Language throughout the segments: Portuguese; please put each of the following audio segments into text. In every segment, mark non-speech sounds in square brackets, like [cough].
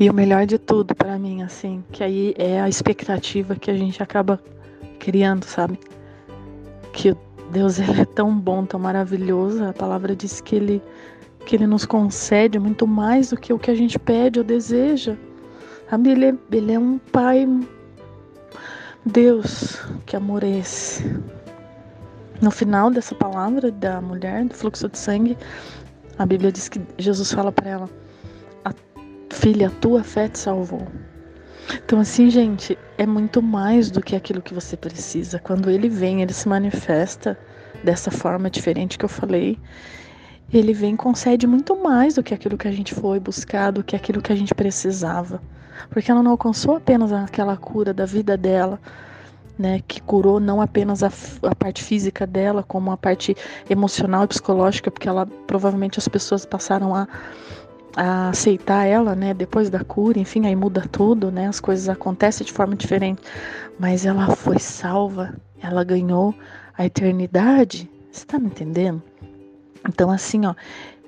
E o melhor de tudo para mim, assim, que aí é a expectativa que a gente acaba criando, sabe? Que Deus [laughs] ele é tão bom, tão maravilhoso. A palavra diz que ele que ele nos concede muito mais do que o que a gente pede ou deseja. Sabe? Ele é, ele é um pai. Deus, que amor é esse? No final dessa palavra da mulher, do fluxo de sangue, a Bíblia diz que Jesus fala para ela: Filha, a tua fé te salvou. Então, assim, gente, é muito mais do que aquilo que você precisa. Quando ele vem, ele se manifesta dessa forma diferente que eu falei. Ele vem concede muito mais do que aquilo que a gente foi buscar, do que aquilo que a gente precisava. Porque ela não alcançou apenas aquela cura da vida dela, né, que curou não apenas a, a, parte física dela, como a parte emocional e psicológica, porque ela provavelmente as pessoas passaram a a aceitar ela, né, depois da cura, enfim, aí muda tudo, né, as coisas acontecem de forma diferente, mas ela foi salva, ela ganhou a eternidade, você tá me entendendo? Então, assim, ó,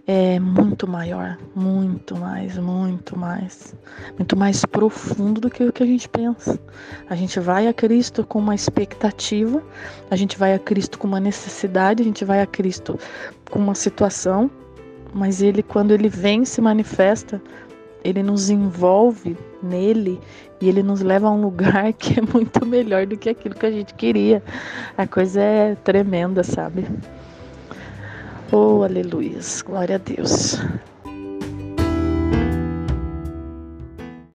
é muito maior, muito mais, muito mais, muito mais profundo do que o que a gente pensa. A gente vai a Cristo com uma expectativa, a gente vai a Cristo com uma necessidade, a gente vai a Cristo com uma situação mas ele, quando ele vem, se manifesta, ele nos envolve nele e ele nos leva a um lugar [laughs] que é muito melhor do que aquilo que a gente queria. A coisa é tremenda, sabe? Oh, aleluia, glória a Deus.